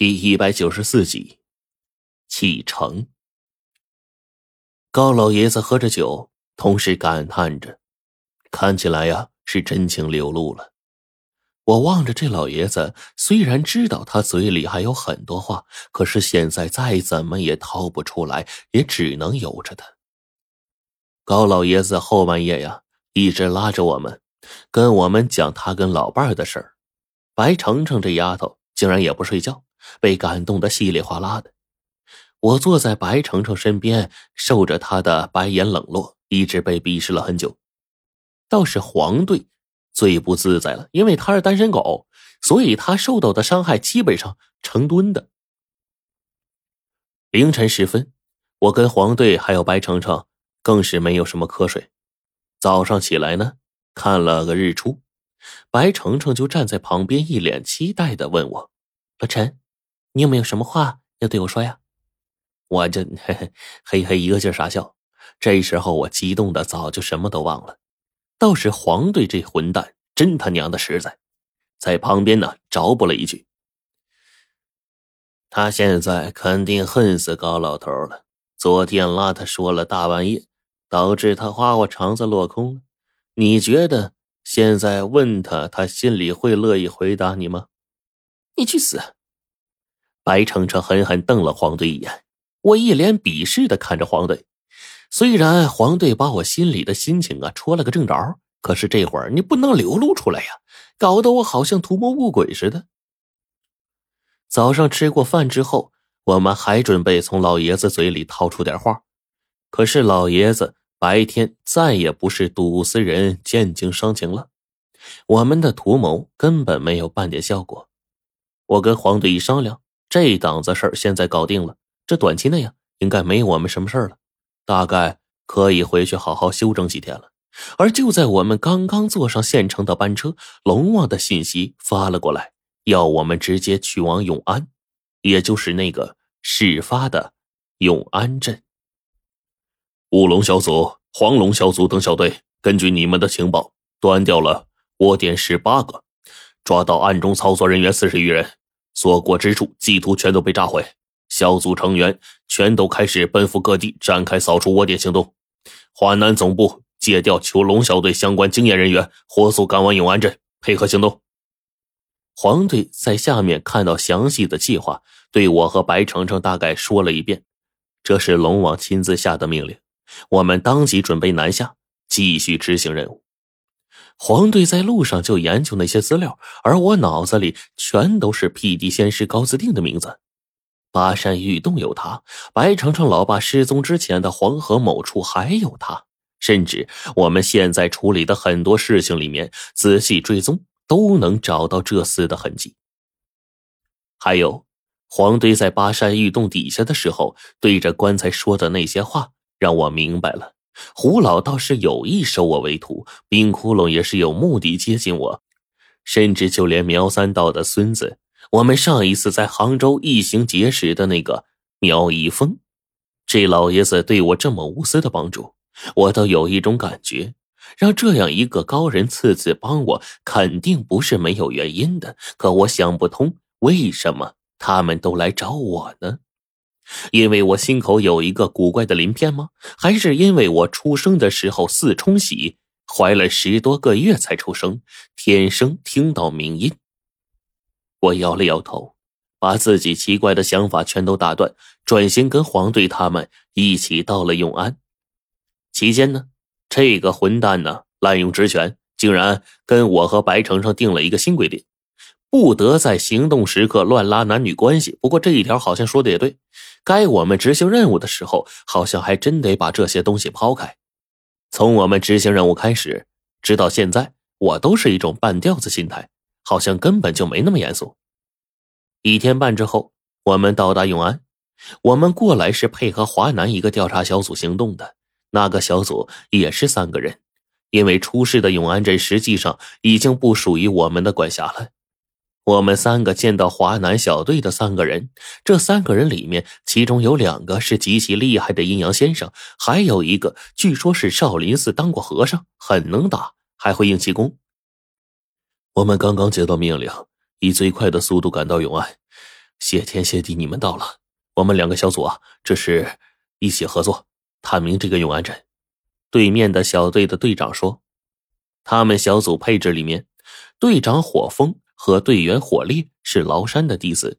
第一百九十四集，启程。高老爷子喝着酒，同时感叹着，看起来呀是真情流露了。我望着这老爷子，虽然知道他嘴里还有很多话，可是现在再怎么也掏不出来，也只能由着他。高老爷子后半夜呀，一直拉着我们，跟我们讲他跟老伴儿的事儿。白程程这丫头竟然也不睡觉。被感动的稀里哗啦的，我坐在白程程身边，受着他的白眼冷落，一直被鄙视了很久。倒是黄队最不自在了，因为他是单身狗，所以他受到的伤害基本上成吨的。凌晨时分，我跟黄队还有白程程更是没有什么瞌睡。早上起来呢，看了个日出，白程程就站在旁边，一脸期待的问我：“老陈。”你有没有什么话要对我说呀？我这嘿嘿嘿嘿一个劲傻笑。这时候我激动的早就什么都忘了。倒是黄队这混蛋真他娘的实在，在旁边呢着补了一句：“他现在肯定恨死高老头了。昨天拉他说了大半夜，导致他花花肠子落空了。你觉得现在问他，他心里会乐意回答你吗？你去死！”白程程狠狠瞪了黄队一眼，我一脸鄙视的看着黄队。虽然黄队把我心里的心情啊戳了个正着，可是这会儿你不能流露出来呀，搞得我好像图谋不轨似的。早上吃过饭之后，我们还准备从老爷子嘴里掏出点话，可是老爷子白天再也不是赌死人见景伤情了，我们的图谋根本没有半点效果。我跟黄队一商量。这档子事儿现在搞定了，这短期内呀，应该没我们什么事儿了，大概可以回去好好休整几天了。而就在我们刚刚坐上县城的班车，龙王的信息发了过来，要我们直接去往永安，也就是那个事发的永安镇。乌龙小组、黄龙小组等小队，根据你们的情报，端掉了窝点十八个，抓到暗中操作人员四十余人。所过之处，地图全都被炸毁，小组成员全都开始奔赴各地，展开扫除窝点行动。华南总部借调囚龙小队相关经验人员，火速赶往永安镇配合行动。黄队在下面看到详细的计划，对我和白程程大概说了一遍。这是龙王亲自下的命令，我们当即准备南下，继续执行任务。黄队在路上就研究那些资料，而我脑子里全都是辟地仙师高自定的名字。巴山玉洞有他，白程程老爸失踪之前的黄河某处还有他，甚至我们现在处理的很多事情里面，仔细追踪都能找到这厮的痕迹。还有，黄队在巴山玉洞底下的时候，对着棺材说的那些话，让我明白了。胡老倒是有意收我为徒，冰窟窿也是有目的接近我，甚至就连苗三道的孙子，我们上一次在杭州一行结识的那个苗一峰，这老爷子对我这么无私的帮助，我都有一种感觉，让这样一个高人次次帮我，肯定不是没有原因的。可我想不通，为什么他们都来找我呢？因为我心口有一个古怪的鳞片吗？还是因为我出生的时候四冲喜，怀了十多个月才出生，天生听到鸣音？我摇了摇头，把自己奇怪的想法全都打断，转身跟黄队他们一起到了永安。期间呢，这个混蛋呢滥用职权，竟然跟我和白程程定了一个新规定。不得在行动时刻乱拉男女关系。不过这一条好像说的也对，该我们执行任务的时候，好像还真得把这些东西抛开。从我们执行任务开始，直到现在，我都是一种半吊子心态，好像根本就没那么严肃。一天半之后，我们到达永安。我们过来是配合华南一个调查小组行动的，那个小组也是三个人，因为出事的永安镇实际上已经不属于我们的管辖了。我们三个见到华南小队的三个人，这三个人里面，其中有两个是极其厉害的阴阳先生，还有一个据说是少林寺当过和尚，很能打，还会硬气功。我们刚刚接到命令，以最快的速度赶到永安，谢天谢地，你们到了。我们两个小组啊，这是一起合作探明这个永安镇。对面的小队的队长说：“他们小组配置里面，队长火风和队员火烈是崂山的弟子，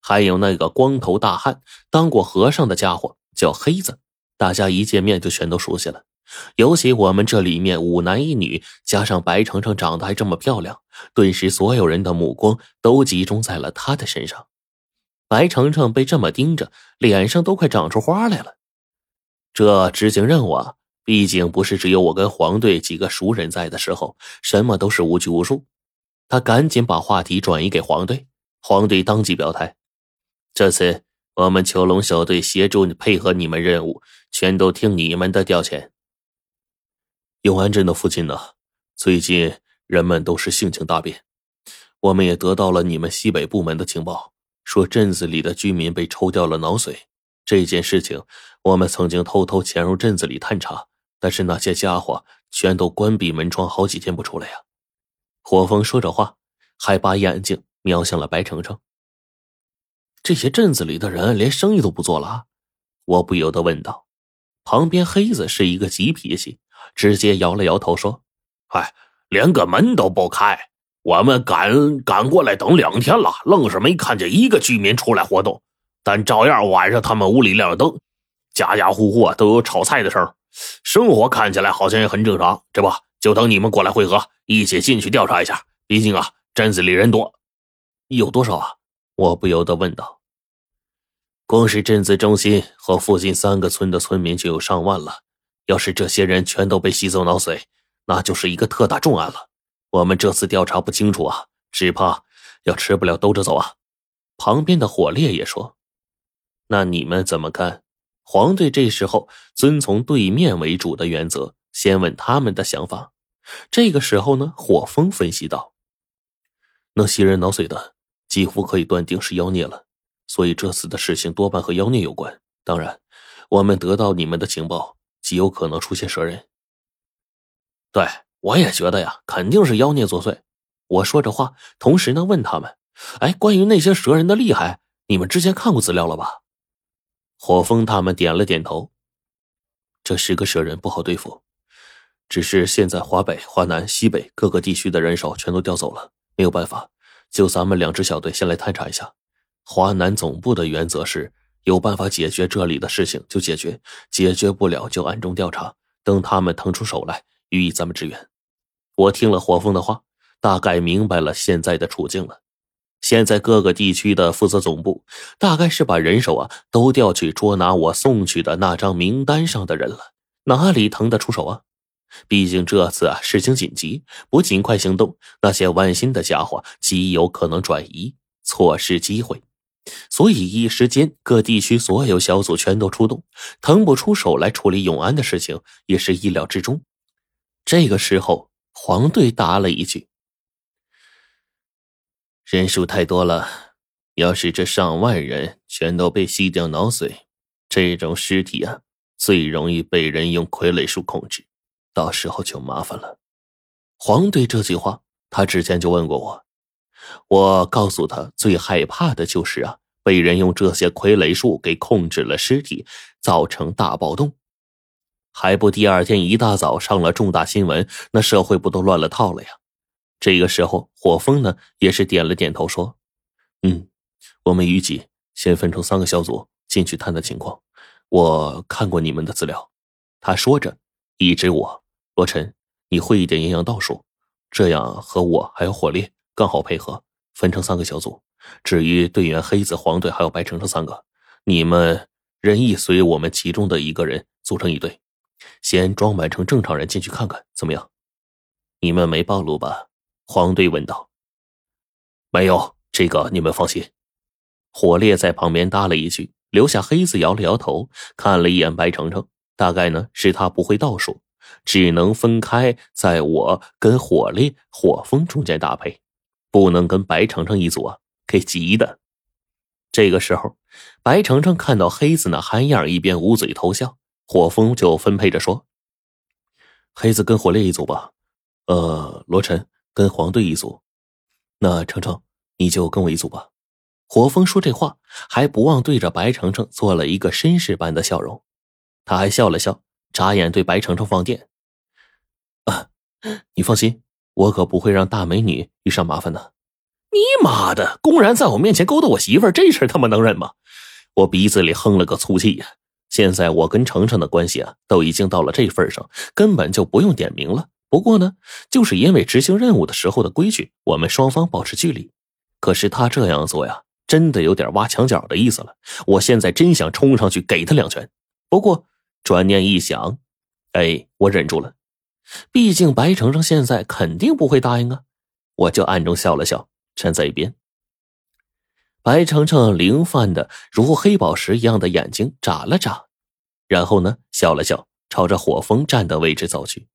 还有那个光头大汉，当过和尚的家伙叫黑子。大家一见面就全都熟悉了。尤其我们这里面五男一女，加上白程程长得还这么漂亮，顿时所有人的目光都集中在了她的身上。”白程程被这么盯着，脸上都快长出花来了。这执行任务啊，毕竟不是只有我跟黄队几个熟人在的时候，什么都是无拘无束。他赶紧把话题转移给黄队，黄队当即表态：“这次我们囚龙小队协助你配合你们任务，全都听你们的调遣。”永安镇的附近呢，最近人们都是性情大变，我们也得到了你们西北部门的情报。说镇子里的居民被抽掉了脑髓，这件事情我们曾经偷偷潜入镇子里探查，但是那些家伙全都关闭门窗，好几天不出来呀。火风说着话，还把眼睛瞄向了白程程。这些镇子里的人连生意都不做了，我不由得问道。旁边黑子是一个急脾气，直接摇了摇头说：“哎，连个门都不开。”我们赶赶过来等两天了，愣是没看见一个居民出来活动。但照样晚上他们屋里亮着灯，家家户户都有炒菜的声，生活看起来好像也很正常。这不就等你们过来汇合，一起进去调查一下。毕竟啊，镇子里人多，有多少啊？我不由得问道。光是镇子中心和附近三个村的村民就有上万了。要是这些人全都被吸走脑髓，那就是一个特大重案了。我们这次调查不清楚啊，只怕要吃不了兜着走啊。旁边的火烈也说：“那你们怎么看？”黄队这时候遵从对面为主的原则，先问他们的想法。这个时候呢，火风分析道：“能吸人脑髓的，几乎可以断定是妖孽了，所以这次的事情多半和妖孽有关。当然，我们得到你们的情报，极有可能出现蛇人。”对。我也觉得呀，肯定是妖孽作祟。我说着话，同时呢问他们：“哎，关于那些蛇人的厉害，你们之前看过资料了吧？”火风他们点了点头。这十个蛇人不好对付，只是现在华北、华南、西北各个地区的人手全都调走了，没有办法，就咱们两支小队先来探查一下。华南总部的原则是有办法解决这里的事情就解决，解决不了就暗中调查，等他们腾出手来予以咱们支援。我听了火风的话，大概明白了现在的处境了。现在各个地区的负责总部，大概是把人手啊都调去捉拿我送去的那张名单上的人了。哪里腾得出手啊？毕竟这次啊事情紧急，不尽快行动，那些万心的家伙极有可能转移，错失机会。所以一时间，各地区所有小组全都出动，腾不出手来处理永安的事情，也是意料之中。这个时候。黄队答了一句：“人数太多了，要是这上万人全都被吸掉脑髓，这种尸体啊，最容易被人用傀儡术控制，到时候就麻烦了。”黄队这句话，他之前就问过我，我告诉他最害怕的就是啊，被人用这些傀儡术给控制了尸体，造成大暴动。还不第二天一大早上了重大新闻，那社会不都乱了套了呀？这个时候，火风呢也是点了点头，说：“嗯，我们预计先分成三个小组进去探探情况。我看过你们的资料。”他说着，一指我：“罗晨，你会一点阴阳道术，这样和我还有火烈更好配合。分成三个小组。至于队员黑子、黄队还有白程程三个，你们任意随我们其中的一个人组成一队。”先装扮成正常人进去看看，怎么样？你们没暴露吧？黄队问道。没有，这个你们放心。火烈在旁边搭了一句，留下黑子摇了摇头，看了一眼白程程，大概呢是他不会倒数，只能分开在我跟火烈、火风中间搭配，不能跟白程程一组啊，给急的。这个时候，白程程看到黑子那憨样，一边捂嘴偷笑。火风就分配着说：“黑子跟火烈一组吧，呃，罗晨跟黄队一组，那程程你就跟我一组吧。”火风说这话还不忘对着白程程做了一个绅士般的笑容，他还笑了笑，眨眼对白程程放电：“啊，你放心，我可不会让大美女遇上麻烦的。”你妈的，公然在我面前勾搭我媳妇儿，这事他妈能忍吗？我鼻子里哼了个粗气呀！现在我跟程程的关系啊，都已经到了这份上，根本就不用点名了。不过呢，就是因为执行任务的时候的规矩，我们双方保持距离。可是他这样做呀，真的有点挖墙脚的意思了。我现在真想冲上去给他两拳，不过转念一想，哎，我忍住了。毕竟白程程现在肯定不会答应啊，我就暗中笑了笑，站在一边。白程程灵泛的如黑宝石一样的眼睛眨了眨，然后呢，笑了笑，朝着火风站的位置走去。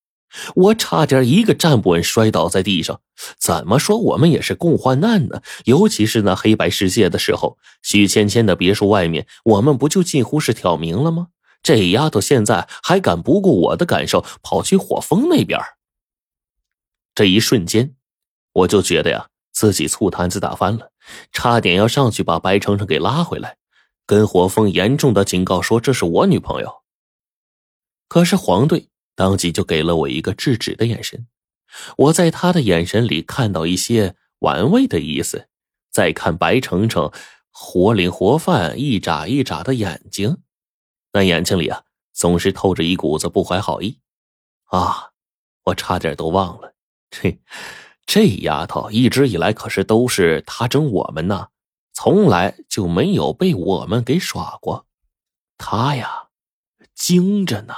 我差点一个站不稳，摔倒在地上。怎么说，我们也是共患难呢？尤其是那黑白世界的时候，许芊芊的别墅外面，我们不就近乎是挑明了吗？这丫头现在还敢不顾我的感受，跑去火风那边。这一瞬间，我就觉得呀。自己醋坛子打翻了，差点要上去把白程程给拉回来，跟火风严重的警告说这是我女朋友。可是黄队当即就给了我一个制止的眼神，我在他的眼神里看到一些玩味的意思。再看白程程活灵活泛、一眨一眨的眼睛，那眼睛里啊总是透着一股子不怀好意。啊，我差点都忘了，这。这丫头一直以来可是都是她整我们呢，从来就没有被我们给耍过。她呀，精着呢。